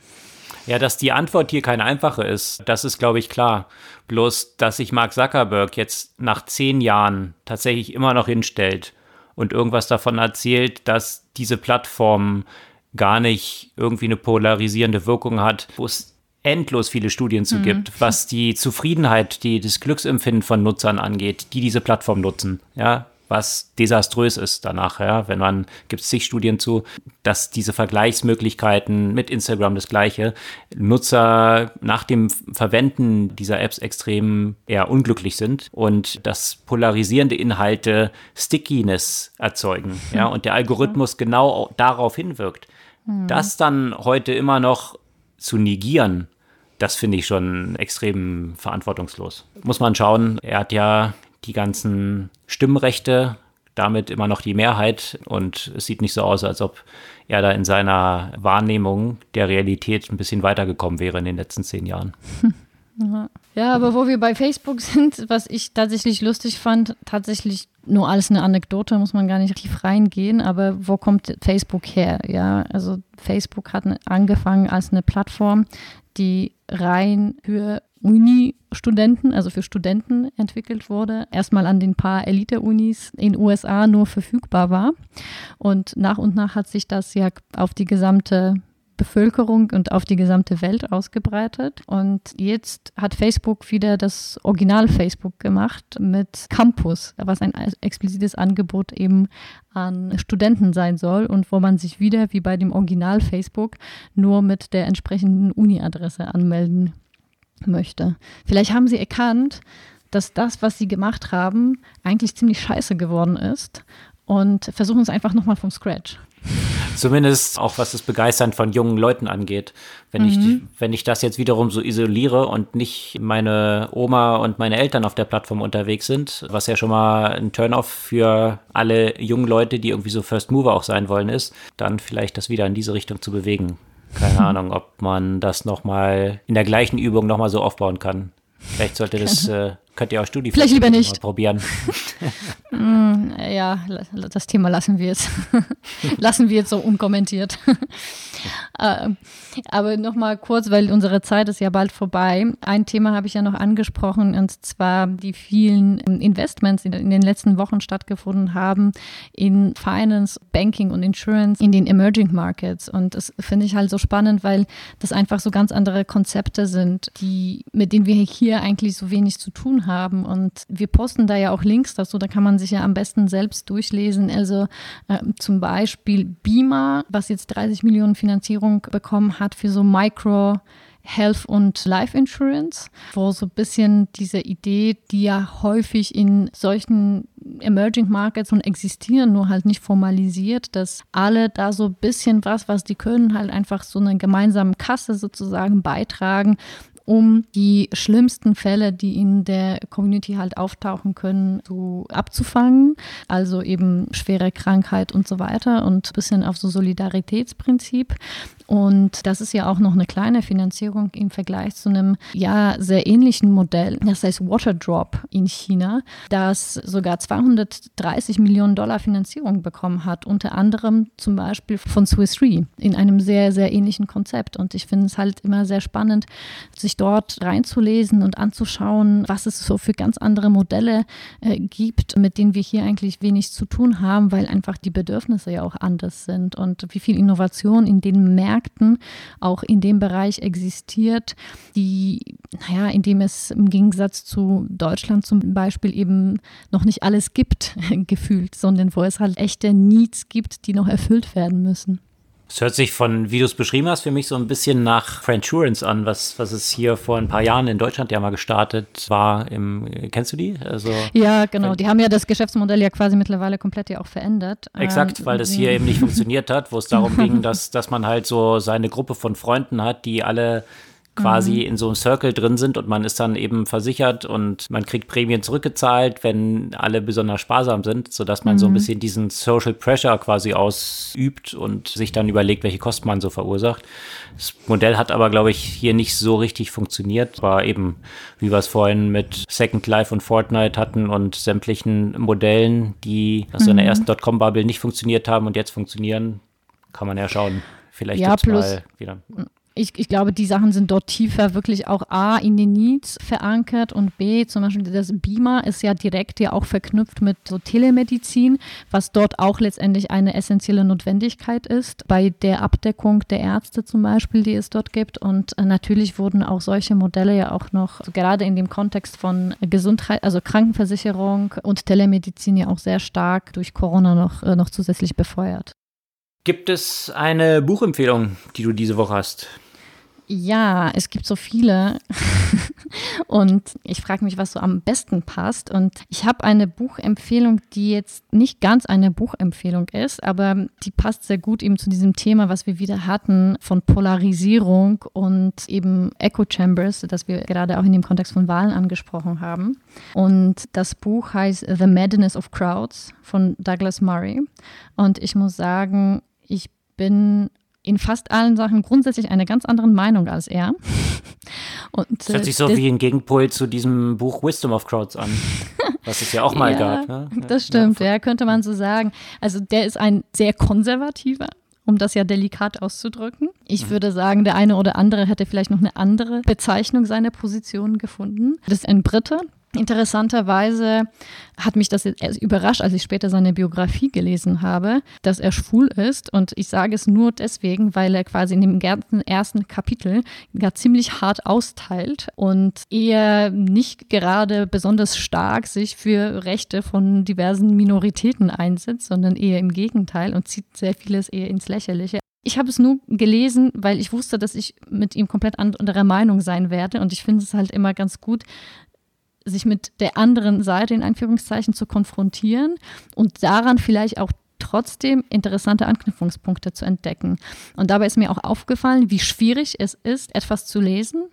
Ja, dass die Antwort hier keine einfache ist, das ist, glaube ich, klar. Bloß, dass sich Mark Zuckerberg jetzt nach zehn Jahren tatsächlich immer noch hinstellt und irgendwas davon erzählt, dass diese Plattform gar nicht irgendwie eine polarisierende Wirkung hat, wo es endlos viele Studien zu mhm. gibt, was die Zufriedenheit, die das Glücksempfinden von Nutzern angeht, die diese Plattform nutzen. Ja, was desaströs ist danach, ja, wenn man, gibt es zig Studien zu, dass diese Vergleichsmöglichkeiten mit Instagram das gleiche, Nutzer nach dem Verwenden dieser Apps extrem eher unglücklich sind und dass polarisierende Inhalte Stickiness erzeugen, ja, und der Algorithmus genau darauf hinwirkt. Mhm. Das dann heute immer noch zu negieren, das finde ich schon extrem verantwortungslos. Muss man schauen, er hat ja die ganzen Stimmrechte, damit immer noch die Mehrheit und es sieht nicht so aus, als ob er da in seiner Wahrnehmung der Realität ein bisschen weitergekommen wäre in den letzten zehn Jahren. Ja, aber wo wir bei Facebook sind, was ich tatsächlich lustig fand, tatsächlich nur alles eine Anekdote, muss man gar nicht tief reingehen, aber wo kommt Facebook her? Ja, also Facebook hat angefangen als eine Plattform, die rein für Uni-Studenten, also für Studenten entwickelt wurde, erstmal an den paar Elite-Unis in USA nur verfügbar war. Und nach und nach hat sich das ja auf die gesamte Bevölkerung und auf die gesamte Welt ausgebreitet. Und jetzt hat Facebook wieder das Original Facebook gemacht mit Campus, was ein explizites Angebot eben an Studenten sein soll und wo man sich wieder wie bei dem Original Facebook nur mit der entsprechenden Uni-Adresse anmelden möchte. Vielleicht haben sie erkannt, dass das, was sie gemacht haben, eigentlich ziemlich scheiße geworden ist und versuchen es einfach nochmal vom Scratch. Zumindest auch was das Begeistern von jungen Leuten angeht. Wenn, mhm. ich, wenn ich das jetzt wiederum so isoliere und nicht meine Oma und meine Eltern auf der Plattform unterwegs sind, was ja schon mal ein Turn-off für alle jungen Leute, die irgendwie so First Mover auch sein wollen, ist, dann vielleicht das wieder in diese Richtung zu bewegen. Keine Ahnung, ob man das nochmal in der gleichen Übung nochmal so aufbauen kann. Vielleicht sollte das, äh, könnt ihr auch Studi Vielleicht lieber nicht. probieren. mm, ja, das Thema lassen wir jetzt. lassen wir jetzt so unkommentiert. Äh, aber nochmal kurz, weil unsere Zeit ist ja bald vorbei. Ein Thema habe ich ja noch angesprochen, und zwar die vielen Investments, die in den letzten Wochen stattgefunden haben in Finance, Banking und Insurance in den Emerging Markets. Und das finde ich halt so spannend, weil das einfach so ganz andere Konzepte sind, die, mit denen wir hier eigentlich so wenig zu tun haben. Und wir posten da ja auch Links dazu, da kann man sich ja am besten selbst durchlesen. Also äh, zum Beispiel Beamer, was jetzt 30 Millionen Finanzierung bekommen hat für so Micro- Health und Life Insurance, wo so ein bisschen diese Idee, die ja häufig in solchen Emerging Markets und existieren, nur halt nicht formalisiert, dass alle da so ein bisschen was, was die können, halt einfach so eine gemeinsame Kasse sozusagen beitragen um die schlimmsten Fälle, die in der Community halt auftauchen können, so abzufangen. Also eben schwere Krankheit und so weiter und ein bisschen auf so Solidaritätsprinzip. Und das ist ja auch noch eine kleine Finanzierung im Vergleich zu einem ja sehr ähnlichen Modell, das heißt Waterdrop in China, das sogar 230 Millionen Dollar Finanzierung bekommen hat, unter anderem zum Beispiel von Swiss Re in einem sehr, sehr ähnlichen Konzept. Und ich finde es halt immer sehr spannend, sich dort reinzulesen und anzuschauen, was es so für ganz andere Modelle äh, gibt, mit denen wir hier eigentlich wenig zu tun haben, weil einfach die Bedürfnisse ja auch anders sind und wie viel Innovation in den Märkten Märkten auch in dem Bereich existiert, die, naja, in dem es im Gegensatz zu Deutschland zum Beispiel eben noch nicht alles gibt, gefühlt, sondern wo es halt echte Needs gibt, die noch erfüllt werden müssen. Es hört sich von, wie du es beschrieben hast, für mich so ein bisschen nach Friendsurance an, was, was es hier vor ein paar Jahren in Deutschland ja mal gestartet war. Im, kennst du die? Also, ja, genau. Die haben ja das Geschäftsmodell ja quasi mittlerweile komplett ja auch verändert. Exakt, ähm, weil das hier eben nicht funktioniert hat, wo es darum ging, dass, dass man halt so seine Gruppe von Freunden hat, die alle quasi mhm. in so einem Circle drin sind und man ist dann eben versichert und man kriegt Prämien zurückgezahlt, wenn alle besonders sparsam sind, sodass man mhm. so ein mhm. bisschen diesen Social Pressure quasi ausübt und sich dann überlegt, welche Kosten man so verursacht. Das Modell hat aber, glaube ich, hier nicht so richtig funktioniert. War eben, wie wir es vorhin mit Second Life und Fortnite hatten und sämtlichen Modellen, die aus mhm. in der ersten Dotcom-Bubble nicht funktioniert haben und jetzt funktionieren, kann man ja schauen. Vielleicht ja, plus, mal wieder ich, ich glaube, die Sachen sind dort tiefer wirklich auch A in den Needs verankert und B, zum Beispiel das Beamer ist ja direkt ja auch verknüpft mit so Telemedizin, was dort auch letztendlich eine essentielle Notwendigkeit ist, bei der Abdeckung der Ärzte zum Beispiel, die es dort gibt. Und äh, natürlich wurden auch solche Modelle ja auch noch, also gerade in dem Kontext von Gesundheit, also Krankenversicherung und Telemedizin ja auch sehr stark durch Corona noch, äh, noch zusätzlich befeuert. Gibt es eine Buchempfehlung, die du diese Woche hast? Ja, es gibt so viele. und ich frage mich, was so am besten passt. Und ich habe eine Buchempfehlung, die jetzt nicht ganz eine Buchempfehlung ist, aber die passt sehr gut eben zu diesem Thema, was wir wieder hatten von Polarisierung und eben Echo Chambers, das wir gerade auch in dem Kontext von Wahlen angesprochen haben. Und das Buch heißt The Madness of Crowds von Douglas Murray. Und ich muss sagen, ich bin in fast allen Sachen grundsätzlich eine ganz andere Meinung als er. Und, das hört sich so wie ein Gegenpol zu diesem Buch Wisdom of Crowds an. was es ja auch mal ja, gab. Ne? Das stimmt, ja, könnte man so sagen. Also der ist ein sehr konservativer um das ja delikat auszudrücken. Ich mhm. würde sagen, der eine oder andere hätte vielleicht noch eine andere Bezeichnung seiner Position gefunden. Das ist ein Brite, Interessanterweise hat mich das überrascht, als ich später seine Biografie gelesen habe, dass er schwul ist. Und ich sage es nur deswegen, weil er quasi in dem ganzen ersten Kapitel gar ziemlich hart austeilt und eher nicht gerade besonders stark sich für Rechte von diversen Minoritäten einsetzt, sondern eher im Gegenteil und zieht sehr vieles eher ins Lächerliche. Ich habe es nur gelesen, weil ich wusste, dass ich mit ihm komplett anderer Meinung sein werde. Und ich finde es halt immer ganz gut, sich mit der anderen Seite in Anführungszeichen zu konfrontieren und daran vielleicht auch trotzdem interessante Anknüpfungspunkte zu entdecken. Und dabei ist mir auch aufgefallen, wie schwierig es ist, etwas zu lesen,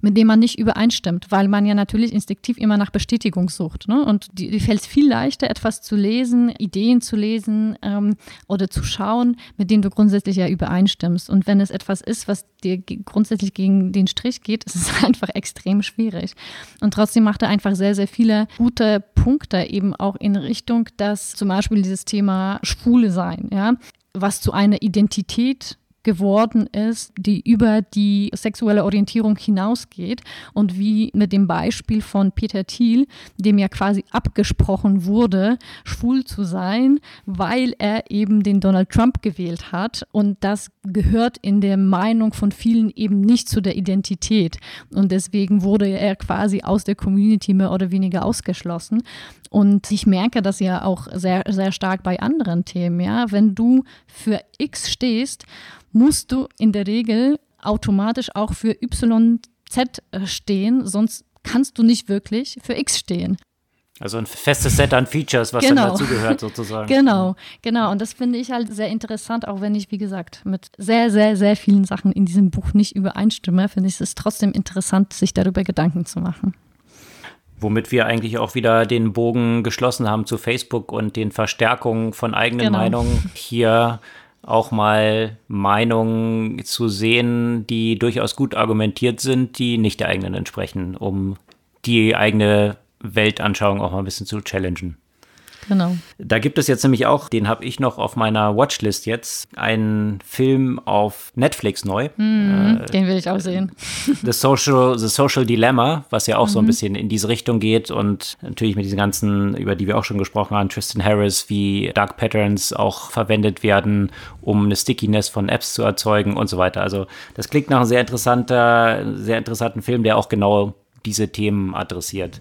mit dem man nicht übereinstimmt, weil man ja natürlich instinktiv immer nach Bestätigung sucht. Ne? Und die, die fällt viel leichter, etwas zu lesen, Ideen zu lesen ähm, oder zu schauen, mit denen du grundsätzlich ja übereinstimmst. Und wenn es etwas ist, was dir grundsätzlich gegen den Strich geht, ist es einfach extrem schwierig. Und trotzdem macht er einfach sehr, sehr viele gute Punkte eben auch in Richtung, dass zum Beispiel dieses Thema Schwule sein, ja, was zu einer Identität geworden ist, die über die sexuelle Orientierung hinausgeht und wie mit dem Beispiel von Peter Thiel, dem ja quasi abgesprochen wurde, schwul zu sein, weil er eben den Donald Trump gewählt hat. Und das gehört in der Meinung von vielen eben nicht zu der Identität. Und deswegen wurde er quasi aus der Community mehr oder weniger ausgeschlossen und ich merke das ja auch sehr, sehr stark bei anderen Themen, ja, wenn du für X stehst musst du in der Regel automatisch auch für YZ äh, stehen, sonst kannst du nicht wirklich für X stehen. Also ein festes Set an Features, was genau. dann dazugehört sozusagen. Genau, genau. Und das finde ich halt sehr interessant, auch wenn ich, wie gesagt, mit sehr, sehr, sehr vielen Sachen in diesem Buch nicht übereinstimme, finde ich es trotzdem interessant, sich darüber Gedanken zu machen. Womit wir eigentlich auch wieder den Bogen geschlossen haben zu Facebook und den Verstärkungen von eigenen genau. Meinungen. Hier auch mal Meinungen zu sehen, die durchaus gut argumentiert sind, die nicht der eigenen entsprechen, um die eigene Weltanschauung auch mal ein bisschen zu challengen. Genau. Da gibt es jetzt nämlich auch, den habe ich noch auf meiner Watchlist jetzt, einen Film auf Netflix neu. Mm, äh, den will ich auch sehen. The Social, The Social Dilemma, was ja auch mhm. so ein mhm. bisschen in diese Richtung geht und natürlich mit diesen ganzen, über die wir auch schon gesprochen haben, Tristan Harris, wie Dark Patterns auch verwendet werden, um eine Stickiness von Apps zu erzeugen und so weiter. Also das klingt nach einem sehr interessanter, sehr interessanten Film, der auch genau diese Themen adressiert.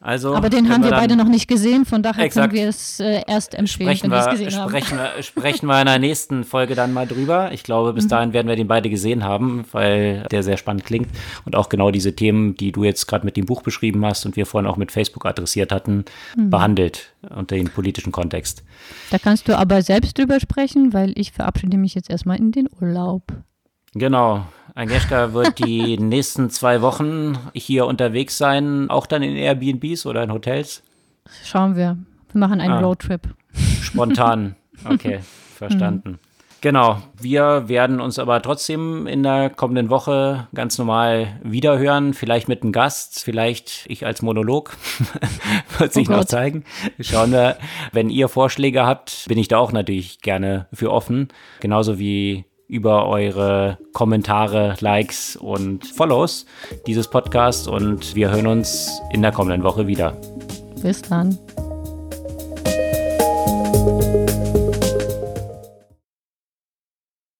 Also, Aber den haben wir, wir beide noch nicht gesehen, von daher exakt, können wir es äh, erst empfehlen, sprechen wenn wir es gesehen sprechen haben. Wir, sprechen wir in der nächsten Folge dann mal drüber. Ich glaube, bis mhm. dahin werden wir den beide gesehen haben, weil der sehr spannend klingt und auch genau diese Themen, die du jetzt gerade mit dem Buch beschrieben hast und wir vorhin auch mit Facebook adressiert hatten, mhm. behandelt unter dem politischen Kontext. Da kannst du aber selbst drüber sprechen, weil ich verabschiede mich jetzt erstmal in den Urlaub. Genau. Agnieszka wird die nächsten zwei Wochen hier unterwegs sein, auch dann in Airbnbs oder in Hotels? Schauen wir. Wir machen einen ah. Roadtrip. Spontan. Okay, verstanden. Mhm. Genau, wir werden uns aber trotzdem in der kommenden Woche ganz normal wiederhören. Vielleicht mit einem Gast, vielleicht ich als Monolog. Wird sich oh noch zeigen. Schauen wir. Wenn ihr Vorschläge habt, bin ich da auch natürlich gerne für offen. Genauso wie über eure Kommentare, Likes und Follows dieses Podcast und wir hören uns in der kommenden Woche wieder. Bis dann.